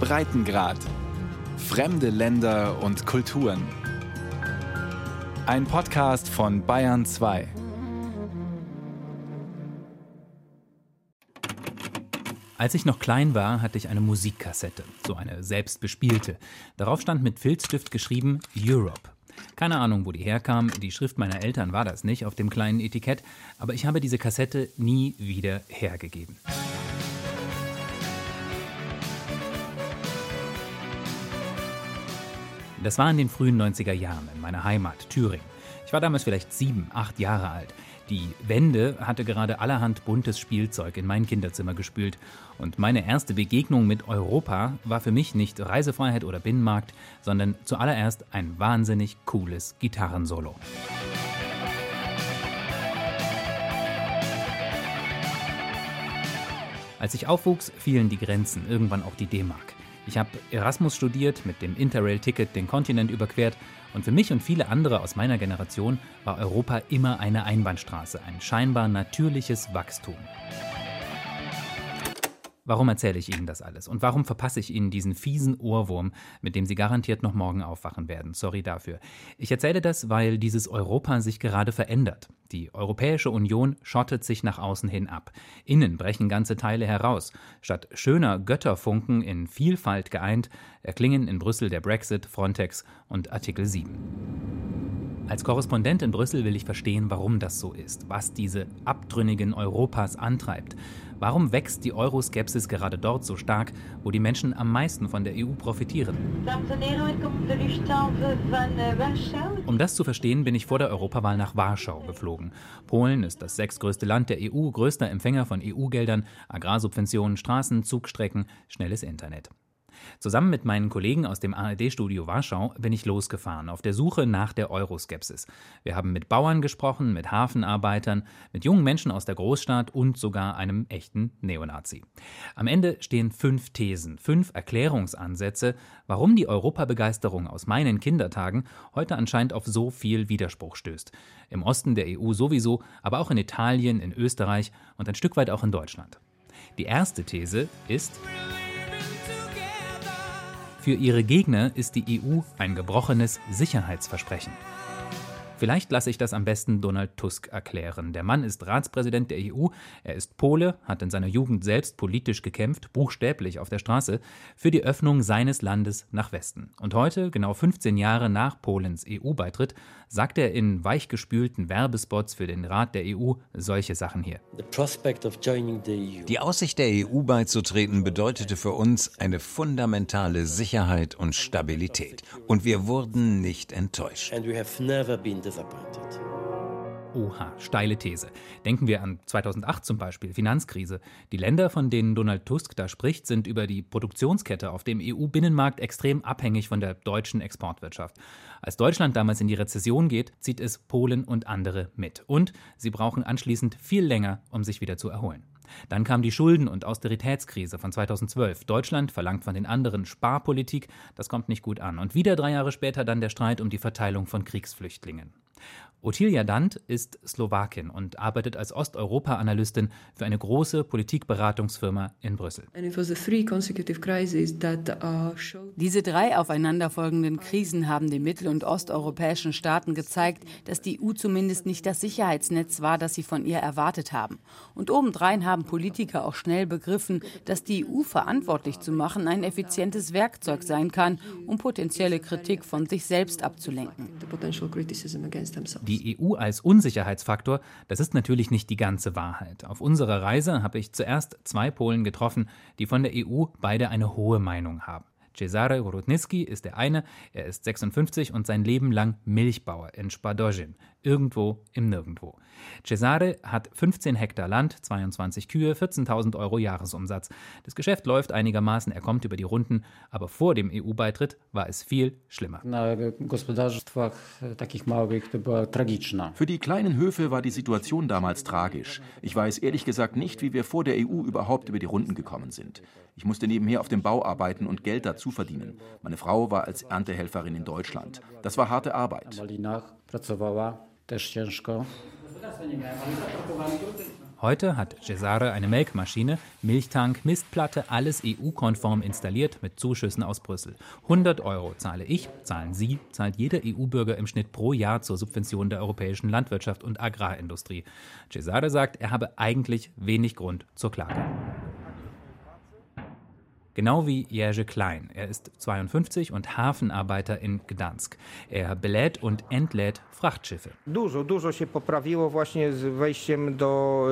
Breitengrad. Fremde Länder und Kulturen. Ein Podcast von Bayern 2. Als ich noch klein war, hatte ich eine Musikkassette, so eine selbstbespielte. Darauf stand mit Filzstift geschrieben Europe. Keine Ahnung, wo die herkam, die Schrift meiner Eltern war das nicht auf dem kleinen Etikett, aber ich habe diese Kassette nie wieder hergegeben. Das war in den frühen 90er Jahren in meiner Heimat Thüringen. Ich war damals vielleicht sieben, acht Jahre alt. Die Wende hatte gerade allerhand buntes Spielzeug in mein Kinderzimmer gespült. Und meine erste Begegnung mit Europa war für mich nicht Reisefreiheit oder Binnenmarkt, sondern zuallererst ein wahnsinnig cooles Gitarrensolo. Als ich aufwuchs, fielen die Grenzen, irgendwann auch die D-Mark. Ich habe Erasmus studiert, mit dem Interrail-Ticket den Kontinent überquert und für mich und viele andere aus meiner Generation war Europa immer eine Einbahnstraße, ein scheinbar natürliches Wachstum. Warum erzähle ich Ihnen das alles? Und warum verpasse ich Ihnen diesen fiesen Ohrwurm, mit dem Sie garantiert noch morgen aufwachen werden? Sorry dafür. Ich erzähle das, weil dieses Europa sich gerade verändert. Die Europäische Union schottet sich nach außen hin ab. Innen brechen ganze Teile heraus. Statt schöner Götterfunken in Vielfalt geeint, erklingen in Brüssel der Brexit, Frontex und Artikel 7. Als Korrespondent in Brüssel will ich verstehen, warum das so ist, was diese abtrünnigen Europas antreibt. Warum wächst die Euroskepsis gerade dort so stark, wo die Menschen am meisten von der EU profitieren? Um das zu verstehen, bin ich vor der Europawahl nach Warschau geflogen. Polen ist das sechstgrößte Land der EU, größter Empfänger von EU-Geldern, Agrarsubventionen, Straßen, Zugstrecken, schnelles Internet. Zusammen mit meinen Kollegen aus dem ARD-Studio Warschau bin ich losgefahren auf der Suche nach der Euroskepsis. Wir haben mit Bauern gesprochen, mit Hafenarbeitern, mit jungen Menschen aus der Großstadt und sogar einem echten Neonazi. Am Ende stehen fünf Thesen, fünf Erklärungsansätze, warum die Europabegeisterung aus meinen Kindertagen heute anscheinend auf so viel Widerspruch stößt. Im Osten der EU sowieso, aber auch in Italien, in Österreich und ein Stück weit auch in Deutschland. Die erste These ist, für ihre Gegner ist die EU ein gebrochenes Sicherheitsversprechen. Vielleicht lasse ich das am besten Donald Tusk erklären. Der Mann ist Ratspräsident der EU, er ist Pole, hat in seiner Jugend selbst politisch gekämpft, buchstäblich auf der Straße, für die Öffnung seines Landes nach Westen. Und heute, genau 15 Jahre nach Polens EU-Beitritt, sagt er in weichgespülten Werbespots für den Rat der EU solche Sachen hier. E die Aussicht der EU beizutreten bedeutete für uns eine fundamentale Sicherheit und Stabilität. Und wir wurden nicht enttäuscht disappointed. Oha, steile These. Denken wir an 2008 zum Beispiel, Finanzkrise. Die Länder, von denen Donald Tusk da spricht, sind über die Produktionskette auf dem EU-Binnenmarkt extrem abhängig von der deutschen Exportwirtschaft. Als Deutschland damals in die Rezession geht, zieht es Polen und andere mit. Und sie brauchen anschließend viel länger, um sich wieder zu erholen. Dann kam die Schulden- und Austeritätskrise von 2012. Deutschland verlangt von den anderen Sparpolitik, das kommt nicht gut an. Und wieder drei Jahre später dann der Streit um die Verteilung von Kriegsflüchtlingen. Ottilia Dant ist Slowakin und arbeitet als Osteuropa-Analystin für eine große Politikberatungsfirma in Brüssel. Diese drei aufeinanderfolgenden Krisen haben den mittel- und osteuropäischen Staaten gezeigt, dass die EU zumindest nicht das Sicherheitsnetz war, das sie von ihr erwartet haben. Und obendrein haben Politiker auch schnell begriffen, dass die EU verantwortlich zu machen ein effizientes Werkzeug sein kann, um potenzielle Kritik von sich selbst abzulenken. Die EU als Unsicherheitsfaktor, das ist natürlich nicht die ganze Wahrheit. Auf unserer Reise habe ich zuerst zwei Polen getroffen, die von der EU beide eine hohe Meinung haben. Cesare Rudnicki ist der eine, er ist 56 und sein Leben lang Milchbauer in Spadojin, irgendwo im Nirgendwo. Cesare hat 15 Hektar Land, 22 Kühe, 14.000 Euro Jahresumsatz. Das Geschäft läuft einigermaßen, er kommt über die Runden, aber vor dem EU-Beitritt war es viel schlimmer. Für die kleinen Höfe war die Situation damals tragisch. Ich weiß ehrlich gesagt nicht, wie wir vor der EU überhaupt über die Runden gekommen sind. Ich musste nebenher auf dem Bau arbeiten und Geld dazu verdienen. Meine Frau war als Erntehelferin in Deutschland. Das war harte Arbeit. Heute hat Cesare eine Melkmaschine, Milchtank, Mistplatte, alles EU-konform installiert mit Zuschüssen aus Brüssel. 100 Euro zahle ich, zahlen Sie, zahlt jeder EU-Bürger im Schnitt pro Jahr zur Subvention der europäischen Landwirtschaft und Agrarindustrie. Cesare sagt, er habe eigentlich wenig Grund zur Klage. Genau wie Jerzy Klein. Er ist 52 und Hafenarbeiter in Gdansk. Er belädt und entlädt Frachtschiffe. Dużo, dużo się poprawiło właśnie z wejściem do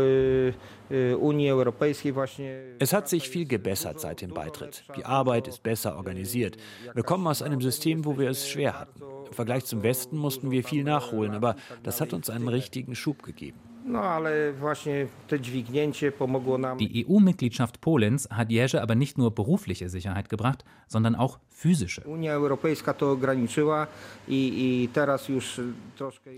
Unii Europejskiej właśnie. Es hat sich viel gebessert seit dem Beitritt. Die Arbeit ist besser organisiert. Wir kommen aus einem System, wo wir es schwer hatten. Im Vergleich zum Westen mussten wir viel nachholen, aber das hat uns einen richtigen Schub gegeben. Die EU-Mitgliedschaft Polens hat Jerzy aber nicht nur berufliche Sicherheit gebracht, sondern auch physische.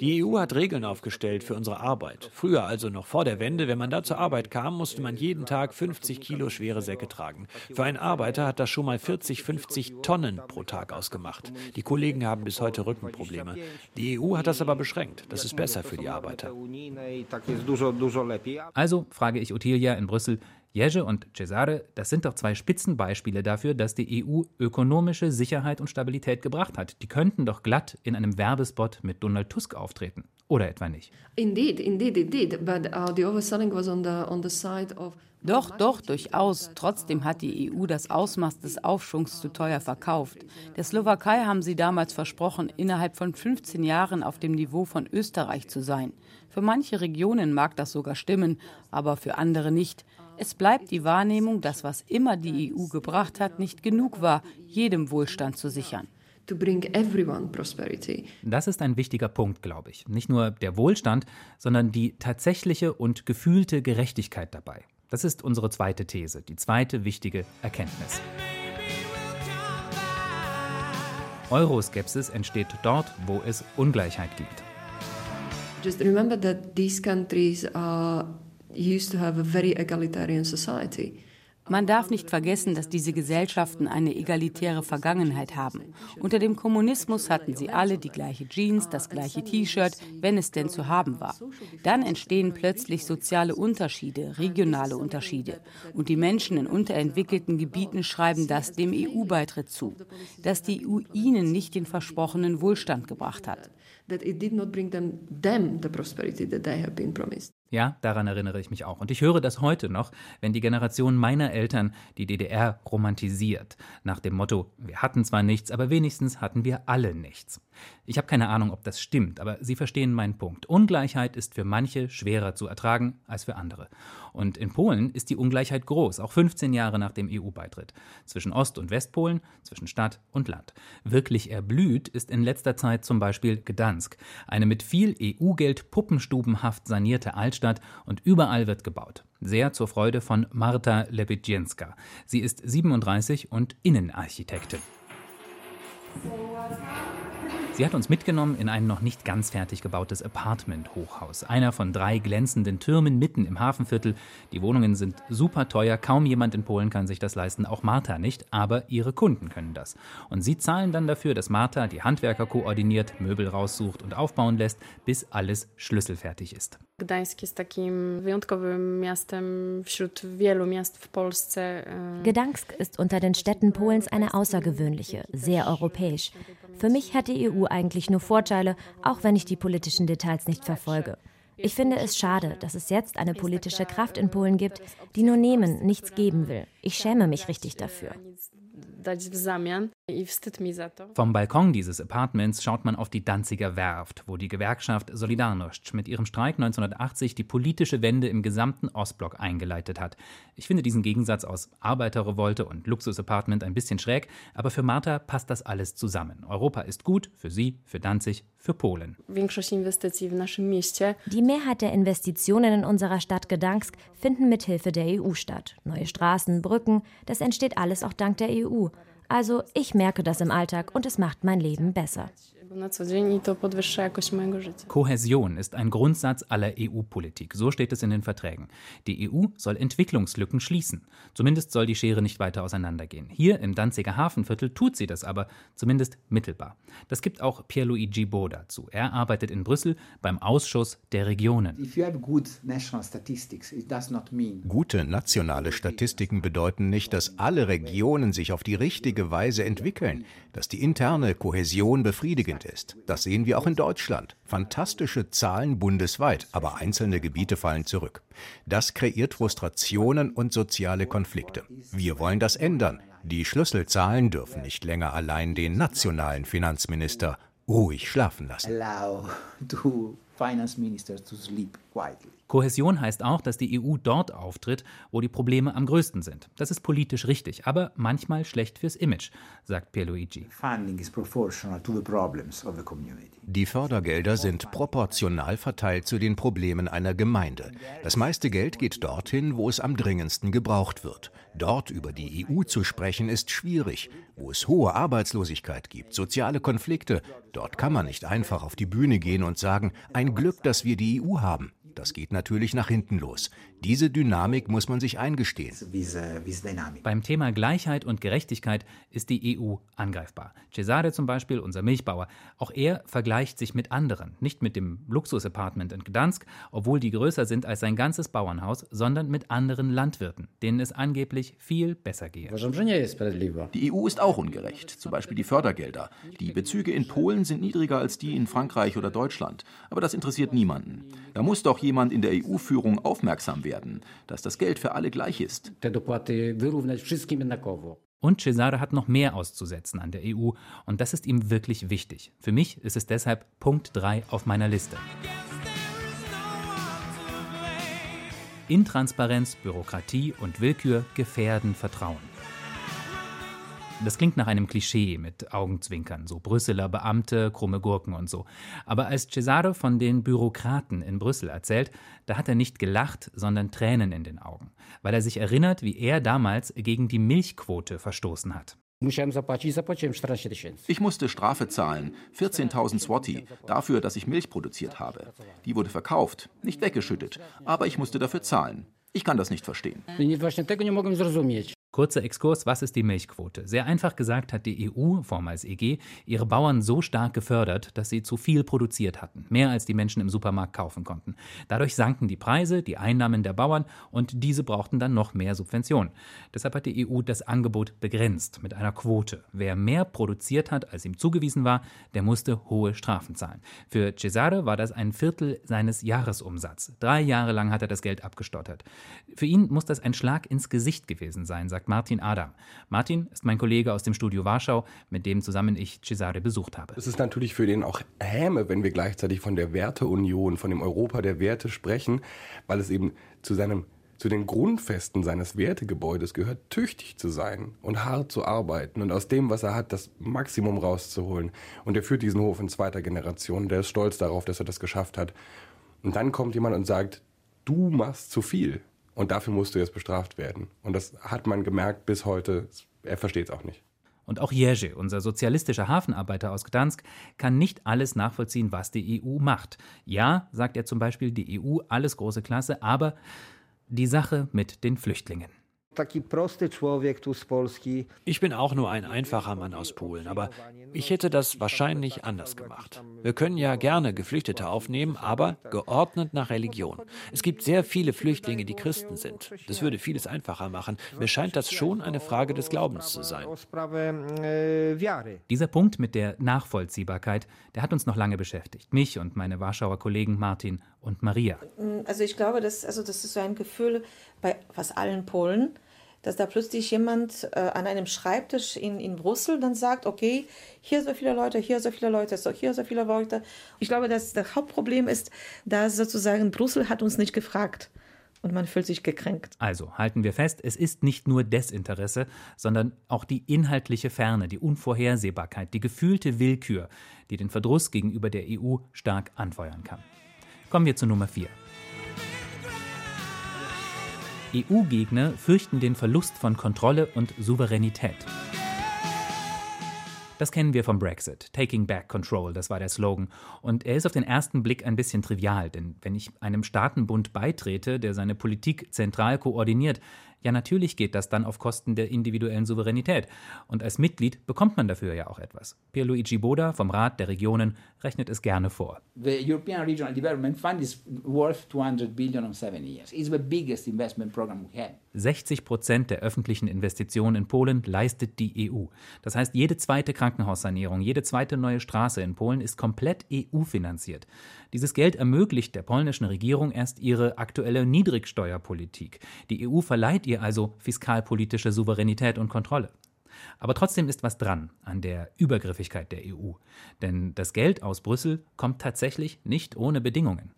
Die EU hat Regeln aufgestellt für unsere Arbeit. Früher, also noch vor der Wende, wenn man da zur Arbeit kam, musste man jeden Tag 50 Kilo schwere Säcke tragen. Für einen Arbeiter hat das schon mal 40, 50 Tonnen pro Tag ausgemacht. Die Kollegen haben bis heute Rückenprobleme. Die EU hat das aber beschränkt. Das ist besser für die Arbeiter. Also frage ich Ottilia in Brüssel, Jerzy und Cesare, das sind doch zwei Spitzenbeispiele dafür, dass die EU ökonomische Sicherheit und Stabilität gebracht hat. Die könnten doch glatt in einem Werbespot mit Donald Tusk auftreten. Oder etwa nicht? Indeed, indeed it did. But uh, the overselling was on the, on the side of doch, doch, durchaus. Trotzdem hat die EU das Ausmaß des Aufschwungs zu teuer verkauft. Der Slowakei haben sie damals versprochen, innerhalb von 15 Jahren auf dem Niveau von Österreich zu sein. Für manche Regionen mag das sogar stimmen, aber für andere nicht. Es bleibt die Wahrnehmung, dass was immer die EU gebracht hat, nicht genug war, jedem Wohlstand zu sichern. Das ist ein wichtiger Punkt, glaube ich. Nicht nur der Wohlstand, sondern die tatsächliche und gefühlte Gerechtigkeit dabei. Das ist unsere zweite These, die zweite wichtige Erkenntnis. Euroskepsis entsteht dort, wo es Ungleichheit gibt. Just remember that these countries are used to have a very egalitarian society. Man darf nicht vergessen, dass diese Gesellschaften eine egalitäre Vergangenheit haben. Unter dem Kommunismus hatten sie alle die gleiche Jeans, das gleiche T-Shirt, wenn es denn zu haben war. Dann entstehen plötzlich soziale Unterschiede, regionale Unterschiede. Und die Menschen in unterentwickelten Gebieten schreiben das dem EU-Beitritt zu, dass die EU ihnen nicht den versprochenen Wohlstand gebracht hat. That it did not bring them, them the prosperity that they have been promised. Ja, daran erinnere ich mich auch. Und ich höre das heute noch, wenn die Generation meiner Eltern die DDR romantisiert. Nach dem Motto, wir hatten zwar nichts, aber wenigstens hatten wir alle nichts. Ich habe keine Ahnung, ob das stimmt, aber Sie verstehen meinen Punkt. Ungleichheit ist für manche schwerer zu ertragen als für andere. Und in Polen ist die Ungleichheit groß, auch 15 Jahre nach dem EU-Beitritt. Zwischen Ost- und Westpolen, zwischen Stadt und Land. Wirklich erblüht ist in letzter Zeit zum Beispiel Gdansk, eine mit viel EU-Geld puppenstubenhaft sanierte Altstadt und überall wird gebaut. Sehr zur Freude von Marta Lebedzienska. Sie ist 37 und Innenarchitektin. Sie hat uns mitgenommen in ein noch nicht ganz fertig gebautes Apartment-Hochhaus. Einer von drei glänzenden Türmen mitten im Hafenviertel. Die Wohnungen sind super teuer. Kaum jemand in Polen kann sich das leisten. Auch Martha nicht. Aber ihre Kunden können das. Und sie zahlen dann dafür, dass Martha die Handwerker koordiniert, Möbel raussucht und aufbauen lässt, bis alles schlüsselfertig ist. Gdańsk jest takim wyjątkowym miastem wśród wielu miast w Polsce. Gdańsk ist unter den Städten Polens eine außergewöhnliche, sehr europäisch. Für mich hat die EU eigentlich nur Vorteile, auch wenn ich die politischen Details nicht verfolge. Ich finde es schade, dass es jetzt eine politische Kraft in Polen gibt, die nur nehmen, nichts geben will. Ich schäme mich richtig dafür dać w zamian i wstyd mi za to. Vom Balkon dieses Apartments schaut man auf die Danziger Werft, wo die Gewerkschaft Solidarność mit ihrem Streik 1980 die politische Wende im gesamten Ostblock eingeleitet hat. Ich finde diesen Gegensatz aus Arbeiterrevolte und Luxusapartment ein bisschen schräg, aber für Martha passt das alles zusammen. Europa ist gut für sie, für Danzig, für Polen. Die Mehrheit der Investitionen in unserer Stadt Gdansk finden mithilfe der EU statt. Neue Straßen, Brücken, das entsteht alles auch dank der EU. Also ich merke das im Alltag und es macht mein Leben besser. Kohäsion ist ein Grundsatz aller EU-Politik. So steht es in den Verträgen. Die EU soll Entwicklungslücken schließen. Zumindest soll die Schere nicht weiter auseinandergehen. Hier im Danziger Hafenviertel tut sie das aber, zumindest mittelbar. Das gibt auch Pierluigi Bo dazu. Er arbeitet in Brüssel beim Ausschuss der Regionen. Gute nationale Statistiken bedeuten nicht, dass alle Regionen sich auf die richtige Weise entwickeln, dass die interne Kohäsion befriedigend ist. Das sehen wir auch in Deutschland. Fantastische Zahlen bundesweit, aber einzelne Gebiete fallen zurück. Das kreiert Frustrationen und soziale Konflikte. Wir wollen das ändern. Die Schlüsselzahlen dürfen nicht länger allein den nationalen Finanzminister ruhig schlafen lassen. Kohäsion heißt auch, dass die EU dort auftritt, wo die Probleme am größten sind. Das ist politisch richtig, aber manchmal schlecht fürs Image, sagt Pierluigi. Die Fördergelder sind proportional verteilt zu den Problemen einer Gemeinde. Das meiste Geld geht dorthin, wo es am dringendsten gebraucht wird. Dort über die EU zu sprechen, ist schwierig. Wo es hohe Arbeitslosigkeit gibt, soziale Konflikte, dort kann man nicht einfach auf die Bühne gehen und sagen, ein Glück, dass wir die EU haben. Das geht natürlich nach hinten los. Diese Dynamik muss man sich eingestehen. Beim Thema Gleichheit und Gerechtigkeit ist die EU angreifbar. Cesare zum Beispiel, unser Milchbauer, auch er vergleicht sich mit anderen. Nicht mit dem Luxus-Apartment in Gdansk, obwohl die größer sind als sein ganzes Bauernhaus, sondern mit anderen Landwirten, denen es angeblich viel besser gehe. Die EU ist auch ungerecht. Zum Beispiel die Fördergelder. Die Bezüge in Polen sind niedriger als die in Frankreich oder Deutschland. Aber das interessiert niemanden. Da muss doch jemand in der EU-Führung aufmerksam werden, dass das Geld für alle gleich ist. Und Cesare hat noch mehr auszusetzen an der EU und das ist ihm wirklich wichtig. Für mich ist es deshalb Punkt 3 auf meiner Liste. Intransparenz, Bürokratie und Willkür gefährden Vertrauen. Das klingt nach einem Klischee mit Augenzwinkern, so Brüsseler Beamte, krumme Gurken und so. Aber als Cesare von den Bürokraten in Brüssel erzählt, da hat er nicht gelacht, sondern Tränen in den Augen, weil er sich erinnert, wie er damals gegen die Milchquote verstoßen hat. Ich musste Strafe zahlen, 14.000 Swati, dafür, dass ich Milch produziert habe. Die wurde verkauft, nicht weggeschüttet, aber ich musste dafür zahlen. Ich kann das nicht verstehen. Kurzer Exkurs, was ist die Milchquote? Sehr einfach gesagt hat die EU, vormals EG, ihre Bauern so stark gefördert, dass sie zu viel produziert hatten, mehr als die Menschen im Supermarkt kaufen konnten. Dadurch sanken die Preise, die Einnahmen der Bauern und diese brauchten dann noch mehr Subventionen. Deshalb hat die EU das Angebot begrenzt mit einer Quote. Wer mehr produziert hat, als ihm zugewiesen war, der musste hohe Strafen zahlen. Für Cesare war das ein Viertel seines Jahresumsatzes. Drei Jahre lang hat er das Geld abgestottert. Für ihn muss das ein Schlag ins Gesicht gewesen sein, sagt Martin Adam. Martin ist mein Kollege aus dem Studio Warschau, mit dem zusammen ich Cesare besucht habe. Es ist natürlich für den auch Häme, wenn wir gleichzeitig von der Werteunion, von dem Europa der Werte sprechen, weil es eben zu seinem zu den Grundfesten seines Wertegebäudes gehört, tüchtig zu sein und hart zu arbeiten und aus dem, was er hat, das Maximum rauszuholen. Und er führt diesen Hof in zweiter Generation, der ist stolz darauf, dass er das geschafft hat. Und dann kommt jemand und sagt, du machst zu viel. Und dafür musst du jetzt bestraft werden. Und das hat man gemerkt bis heute. Er versteht es auch nicht. Und auch Jerzy, unser sozialistischer Hafenarbeiter aus Gdansk, kann nicht alles nachvollziehen, was die EU macht. Ja, sagt er zum Beispiel, die EU, alles große Klasse, aber die Sache mit den Flüchtlingen. Ich bin auch nur ein einfacher Mann aus Polen, aber ich hätte das wahrscheinlich anders gemacht. Wir können ja gerne Geflüchtete aufnehmen, aber geordnet nach Religion. Es gibt sehr viele Flüchtlinge, die Christen sind. Das würde vieles einfacher machen. Mir scheint das schon eine Frage des Glaubens zu sein. Dieser Punkt mit der Nachvollziehbarkeit, der hat uns noch lange beschäftigt. Mich und meine Warschauer Kollegen Martin und Maria. Also ich glaube, das, also das ist so ein Gefühl bei fast allen Polen, dass da plötzlich jemand äh, an einem Schreibtisch in, in Brüssel dann sagt, okay, hier so viele Leute, hier so viele Leute, so hier so viele Leute. Ich glaube, dass das Hauptproblem ist, dass sozusagen Brüssel hat uns nicht gefragt. Und man fühlt sich gekränkt. Also halten wir fest, es ist nicht nur Desinteresse, sondern auch die inhaltliche Ferne, die Unvorhersehbarkeit, die gefühlte Willkür, die den Verdruss gegenüber der EU stark anfeuern kann. Kommen wir zu Nummer 4. EU-Gegner fürchten den Verlust von Kontrolle und Souveränität. Das kennen wir vom Brexit. Taking back control, das war der Slogan. Und er ist auf den ersten Blick ein bisschen trivial, denn wenn ich einem Staatenbund beitrete, der seine Politik zentral koordiniert, ja, natürlich geht das dann auf Kosten der individuellen Souveränität. Und als Mitglied bekommt man dafür ja auch etwas. Pierluigi Boda vom Rat der Regionen rechnet es gerne vor. The European Regional Development Fund is worth 200 billion in seven years. It's the biggest investment program we have. 60 Prozent der öffentlichen Investitionen in Polen leistet die EU. Das heißt, jede zweite Krankenhaussanierung, jede zweite neue Straße in Polen ist komplett EU-finanziert. Dieses Geld ermöglicht der polnischen Regierung erst ihre aktuelle Niedrigsteuerpolitik. Die EU verleiht ihr also fiskalpolitische Souveränität und Kontrolle. Aber trotzdem ist was dran an der Übergriffigkeit der EU. Denn das Geld aus Brüssel kommt tatsächlich nicht ohne Bedingungen.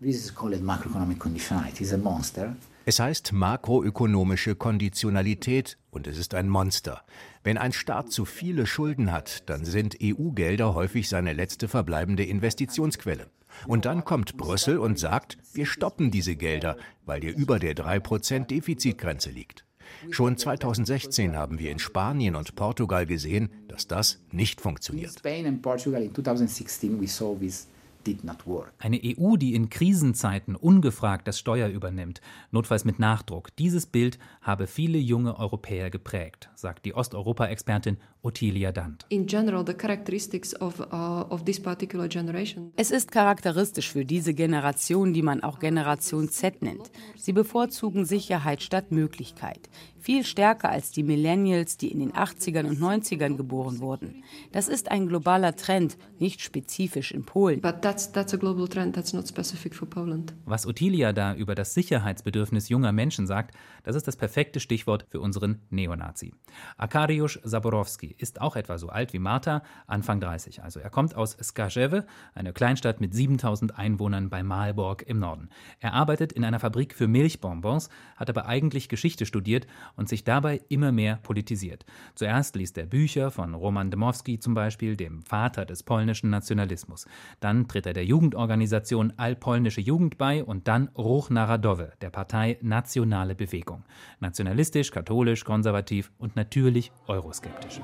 Es heißt makroökonomische Konditionalität und es ist ein Monster. Wenn ein Staat zu viele Schulden hat, dann sind EU-Gelder häufig seine letzte verbleibende Investitionsquelle. Und dann kommt Brüssel und sagt, wir stoppen diese Gelder, weil ihr über der 3% Defizitgrenze liegt. Schon 2016 haben wir in Spanien und Portugal gesehen, dass das nicht funktioniert. Eine EU, die in Krisenzeiten ungefragt das Steuer übernimmt, notfalls mit Nachdruck. Dieses Bild habe viele junge Europäer geprägt, sagt die Osteuropa-Expertin Ottilia Dant. Uh, es ist charakteristisch für diese Generation, die man auch Generation Z nennt. Sie bevorzugen Sicherheit statt Möglichkeit viel stärker als die Millennials, die in den 80ern und 90ern geboren wurden. Das ist ein globaler Trend, nicht spezifisch in Polen. That's, that's Was Ottilia da über das Sicherheitsbedürfnis junger Menschen sagt, das ist das perfekte Stichwort für unseren Neonazi. Arkadiusz Zaborowski ist auch etwa so alt wie Marta, Anfang 30. Also er kommt aus Skarzewe, eine Kleinstadt mit 7000 Einwohnern bei Malbork im Norden. Er arbeitet in einer Fabrik für Milchbonbons, hat aber eigentlich Geschichte studiert und sich dabei immer mehr politisiert. Zuerst liest er Bücher von Roman Dmowski zum Beispiel, dem Vater des polnischen Nationalismus. Dann tritt er der Jugendorganisation Allpolnische Jugend bei und dann Ruch Narodowy, der Partei Nationale Bewegung. Nationalistisch, katholisch, konservativ und natürlich euroskeptisch.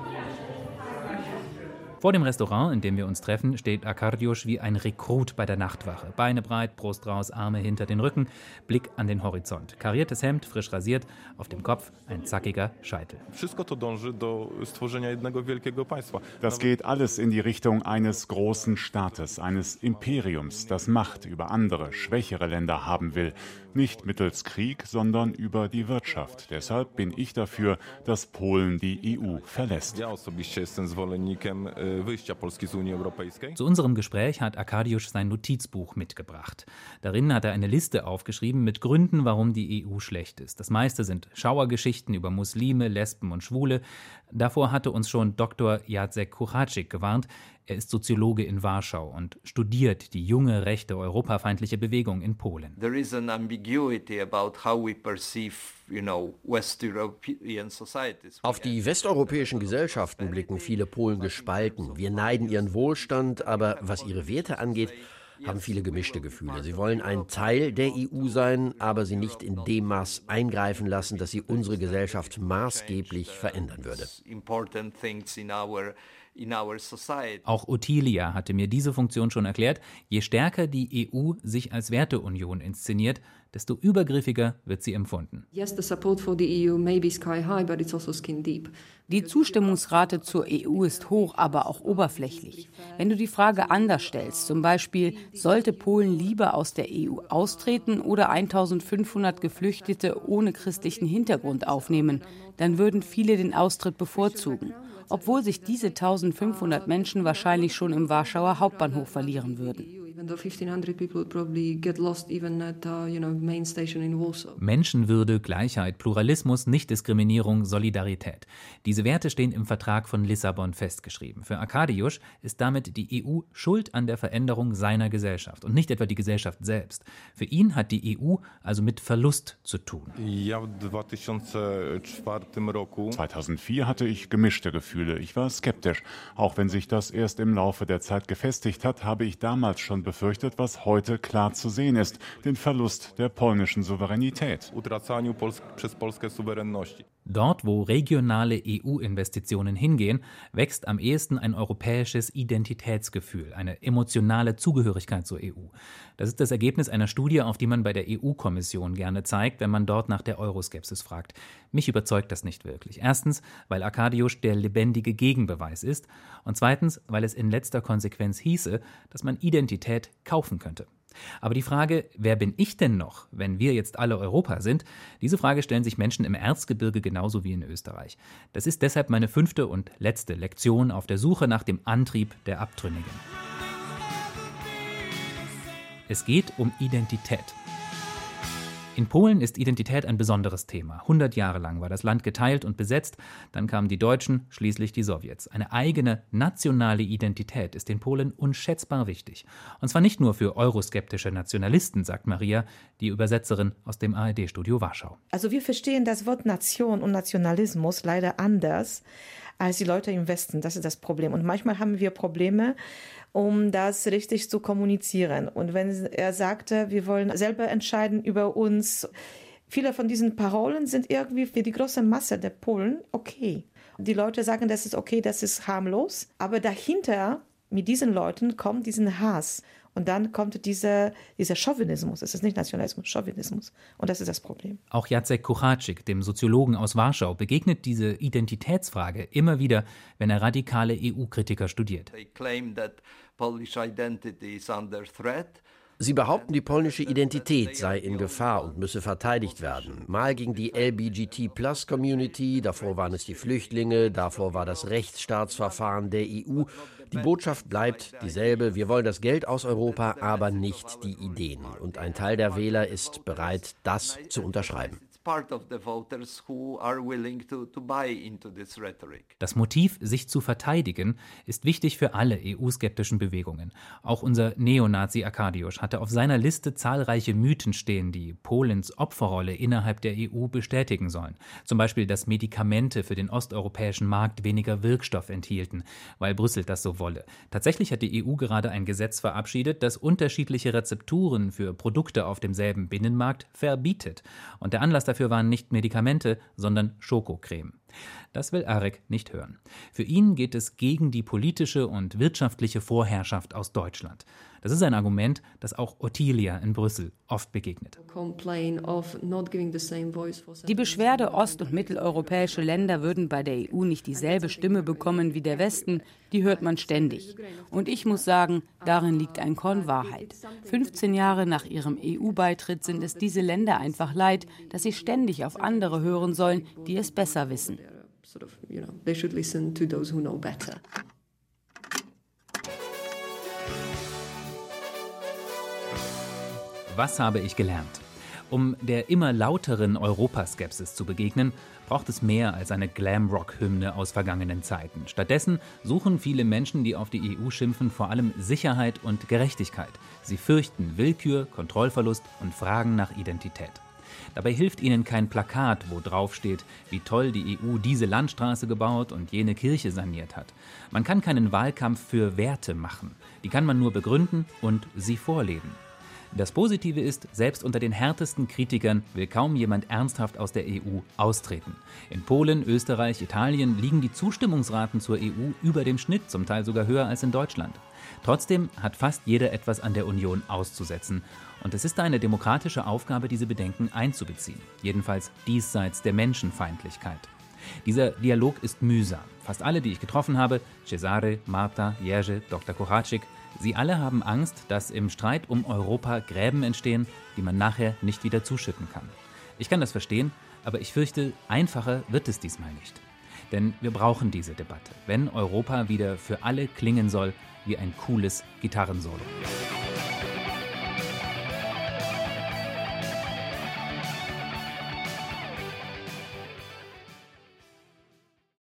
Vor dem Restaurant, in dem wir uns treffen, steht Akardiusz wie ein Rekrut bei der Nachtwache. Beine breit, Brust raus, Arme hinter den Rücken, Blick an den Horizont. Kariertes Hemd, frisch rasiert, auf dem Kopf ein zackiger Scheitel. Das geht alles in die Richtung eines großen Staates, eines Imperiums, das Macht über andere, schwächere Länder haben will. Nicht mittels Krieg, sondern über die Wirtschaft. Deshalb bin ich dafür, dass Polen die EU verlässt. Zu unserem Gespräch hat Arkadiusz sein Notizbuch mitgebracht. Darin hat er eine Liste aufgeschrieben mit Gründen, warum die EU schlecht ist. Das meiste sind Schauergeschichten über Muslime, Lesben und Schwule. Davor hatte uns schon Dr. Jacek Kuchatschik gewarnt. Er ist Soziologe in Warschau und studiert die junge rechte europafeindliche Bewegung in Polen. There is an ambiguity about how we perceive auf die westeuropäischen Gesellschaften blicken viele Polen gespalten. Wir neiden ihren Wohlstand, aber was ihre Werte angeht, haben viele gemischte Gefühle. Sie wollen ein Teil der EU sein, aber sie nicht in dem Maß eingreifen lassen, dass sie unsere Gesellschaft maßgeblich verändern würde. Auch Ottilia hatte mir diese Funktion schon erklärt. Je stärker die EU sich als Werteunion inszeniert, desto übergriffiger wird sie empfunden. E also die Zustimmungsrate zur EU ist hoch, aber auch oberflächlich. Wenn du die Frage anders stellst, zum Beispiel, sollte Polen lieber aus der EU austreten oder 1500 Geflüchtete ohne christlichen Hintergrund aufnehmen, dann würden viele den Austritt bevorzugen obwohl sich diese 1500 Menschen wahrscheinlich schon im Warschauer Hauptbahnhof verlieren würden. Menschenwürde, Gleichheit, Pluralismus, Nichtdiskriminierung, Solidarität. Diese Werte stehen im Vertrag von Lissabon festgeschrieben. Für Arkadiusz ist damit die EU schuld an der Veränderung seiner Gesellschaft und nicht etwa die Gesellschaft selbst. Für ihn hat die EU also mit Verlust zu tun. 2004 hatte ich gemischte Gefühle. Ich war skeptisch. Auch wenn sich das erst im Laufe der Zeit gefestigt hat, habe ich damals schon befürchtet, was heute klar zu sehen ist, den Verlust der polnischen Souveränität. Dort, wo regionale EU-Investitionen hingehen, wächst am ehesten ein europäisches Identitätsgefühl, eine emotionale Zugehörigkeit zur EU. Das ist das Ergebnis einer Studie, auf die man bei der EU-Kommission gerne zeigt, wenn man dort nach der Euroskepsis fragt. Mich überzeugt das nicht wirklich. Erstens, weil Arkadiusz der lebendige Gegenbeweis ist und zweitens, weil es in letzter Konsequenz hieße, dass man Identität kaufen könnte. Aber die Frage, wer bin ich denn noch, wenn wir jetzt alle Europa sind, diese Frage stellen sich Menschen im Erzgebirge genauso wie in Österreich. Das ist deshalb meine fünfte und letzte Lektion auf der Suche nach dem Antrieb der Abtrünnigen. Es geht um Identität. In Polen ist Identität ein besonderes Thema. 100 Jahre lang war das Land geteilt und besetzt, dann kamen die Deutschen, schließlich die Sowjets. Eine eigene nationale Identität ist den Polen unschätzbar wichtig. Und zwar nicht nur für euroskeptische Nationalisten, sagt Maria, die Übersetzerin aus dem ARD-Studio Warschau. Also wir verstehen das Wort Nation und Nationalismus leider anders als die Leute im Westen. Das ist das Problem. Und manchmal haben wir Probleme, um das richtig zu kommunizieren. Und wenn er sagte, wir wollen selber entscheiden über uns, viele von diesen Parolen sind irgendwie für die große Masse der Polen okay. Die Leute sagen, das ist okay, das ist harmlos, aber dahinter mit diesen Leuten kommt diesen Hass. Und dann kommt dieser, dieser Chauvinismus. Es ist nicht Nationalismus, Chauvinismus. Und das ist das Problem. Auch Jacek Kucharczyk, dem Soziologen aus Warschau, begegnet diese Identitätsfrage immer wieder, wenn er radikale EU-Kritiker studiert. Sie behaupten, die polnische Identität sei in Gefahr und müsse verteidigt werden. Mal gegen die LBGT-Plus-Community, davor waren es die Flüchtlinge, davor war das Rechtsstaatsverfahren der EU. Die Botschaft bleibt dieselbe. Wir wollen das Geld aus Europa, aber nicht die Ideen. Und ein Teil der Wähler ist bereit, das zu unterschreiben part of the voters who are willing to, to buy into this rhetoric. Das Motiv, sich zu verteidigen, ist wichtig für alle EU-skeptischen Bewegungen. Auch unser Neonazi Arkadiusz hatte auf seiner Liste zahlreiche Mythen stehen, die Polens Opferrolle innerhalb der EU bestätigen sollen. Zum Beispiel, dass Medikamente für den osteuropäischen Markt weniger Wirkstoff enthielten, weil Brüssel das so wolle. Tatsächlich hat die EU gerade ein Gesetz verabschiedet, das unterschiedliche Rezepturen für Produkte auf demselben Binnenmarkt verbietet. Und der Anlass dafür Dafür waren nicht Medikamente, sondern Schokocreme. Das will Arek nicht hören. Für ihn geht es gegen die politische und wirtschaftliche Vorherrschaft aus Deutschland. Das ist ein Argument, das auch Ottilia in Brüssel oft begegnet. Die Beschwerde, ost- und mitteleuropäische Länder würden bei der EU nicht dieselbe Stimme bekommen wie der Westen, die hört man ständig. Und ich muss sagen, darin liegt ein Korn Wahrheit. 15 Jahre nach ihrem EU-Beitritt sind es diese Länder einfach leid, dass sie ständig auf andere hören sollen, die es besser wissen. Was habe ich gelernt? Um der immer lauteren Europaskepsis zu begegnen, braucht es mehr als eine Glamrock-Hymne aus vergangenen Zeiten. Stattdessen suchen viele Menschen, die auf die EU schimpfen, vor allem Sicherheit und Gerechtigkeit. Sie fürchten Willkür, Kontrollverlust und fragen nach Identität. Dabei hilft ihnen kein Plakat, wo drauf steht, wie toll die EU diese Landstraße gebaut und jene Kirche saniert hat. Man kann keinen Wahlkampf für Werte machen. Die kann man nur begründen und sie vorleben. Das Positive ist, selbst unter den härtesten Kritikern will kaum jemand ernsthaft aus der EU austreten. In Polen, Österreich, Italien liegen die Zustimmungsraten zur EU über dem Schnitt, zum Teil sogar höher als in Deutschland. Trotzdem hat fast jeder etwas an der Union auszusetzen. Und es ist eine demokratische Aufgabe, diese Bedenken einzubeziehen, jedenfalls diesseits der Menschenfeindlichkeit. Dieser Dialog ist mühsam. Fast alle, die ich getroffen habe, Cesare, Marta, Jerzy, Dr. Kochaczyk, Sie alle haben Angst, dass im Streit um Europa Gräben entstehen, die man nachher nicht wieder zuschütten kann. Ich kann das verstehen, aber ich fürchte, einfacher wird es diesmal nicht. Denn wir brauchen diese Debatte, wenn Europa wieder für alle klingen soll wie ein cooles Gitarrensolo.